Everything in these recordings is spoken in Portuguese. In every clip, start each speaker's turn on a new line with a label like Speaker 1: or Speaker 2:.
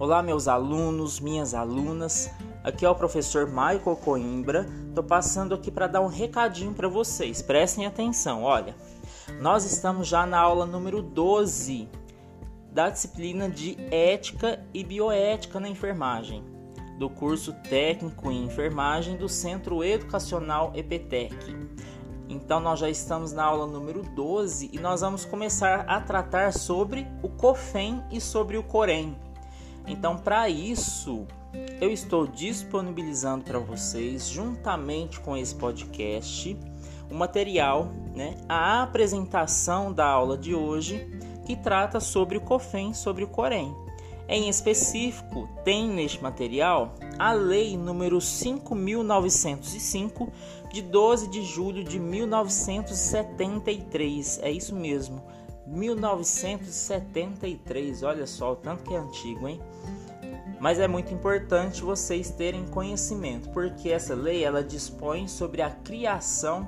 Speaker 1: Olá, meus alunos, minhas alunas. Aqui é o professor Michael Coimbra. Tô passando aqui para dar um recadinho para vocês. Prestem atenção. Olha, nós estamos já na aula número 12 da disciplina de Ética e Bioética na Enfermagem, do curso Técnico em Enfermagem do Centro Educacional EPTEC. Então nós já estamos na aula número 12 e nós vamos começar a tratar sobre o COFEM e sobre o COREM. Então, para isso, eu estou disponibilizando para vocês, juntamente com esse podcast, o material, né, a apresentação da aula de hoje, que trata sobre o COFEM, sobre o COREM. Em específico, tem neste material a Lei número 5905 de 12 de julho de 1973. É isso mesmo. 1973, olha só o tanto que é antigo, hein? Mas é muito importante vocês terem conhecimento, porque essa lei ela dispõe sobre a criação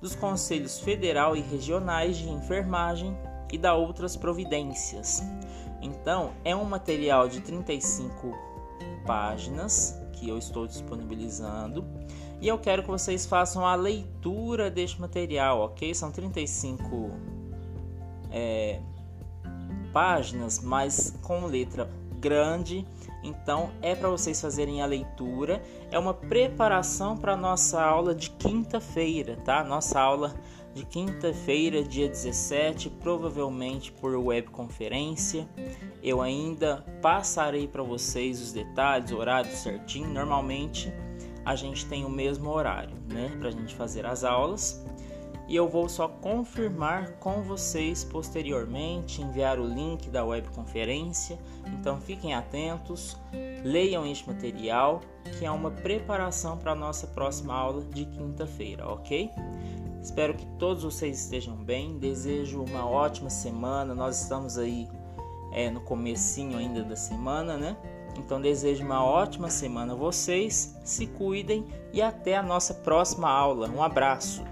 Speaker 1: dos conselhos federal e regionais de enfermagem e da outras providências. Então, é um material de 35 páginas que eu estou disponibilizando e eu quero que vocês façam a leitura deste material, ok? São 35 é, páginas, mas com letra grande. Então é para vocês fazerem a leitura. É uma preparação para nossa aula de quinta-feira, tá? Nossa aula de quinta-feira, dia 17, provavelmente por webconferência. Eu ainda passarei para vocês os detalhes, horário certinho. Normalmente a gente tem o mesmo horário, né, para a gente fazer as aulas e eu vou só confirmar com vocês posteriormente, enviar o link da webconferência. Então fiquem atentos, leiam este material, que é uma preparação para a nossa próxima aula de quinta-feira, ok? Espero que todos vocês estejam bem. Desejo uma ótima semana. Nós estamos aí é, no comecinho ainda da semana, né? Então desejo uma ótima semana a vocês. Se cuidem e até a nossa próxima aula. Um abraço.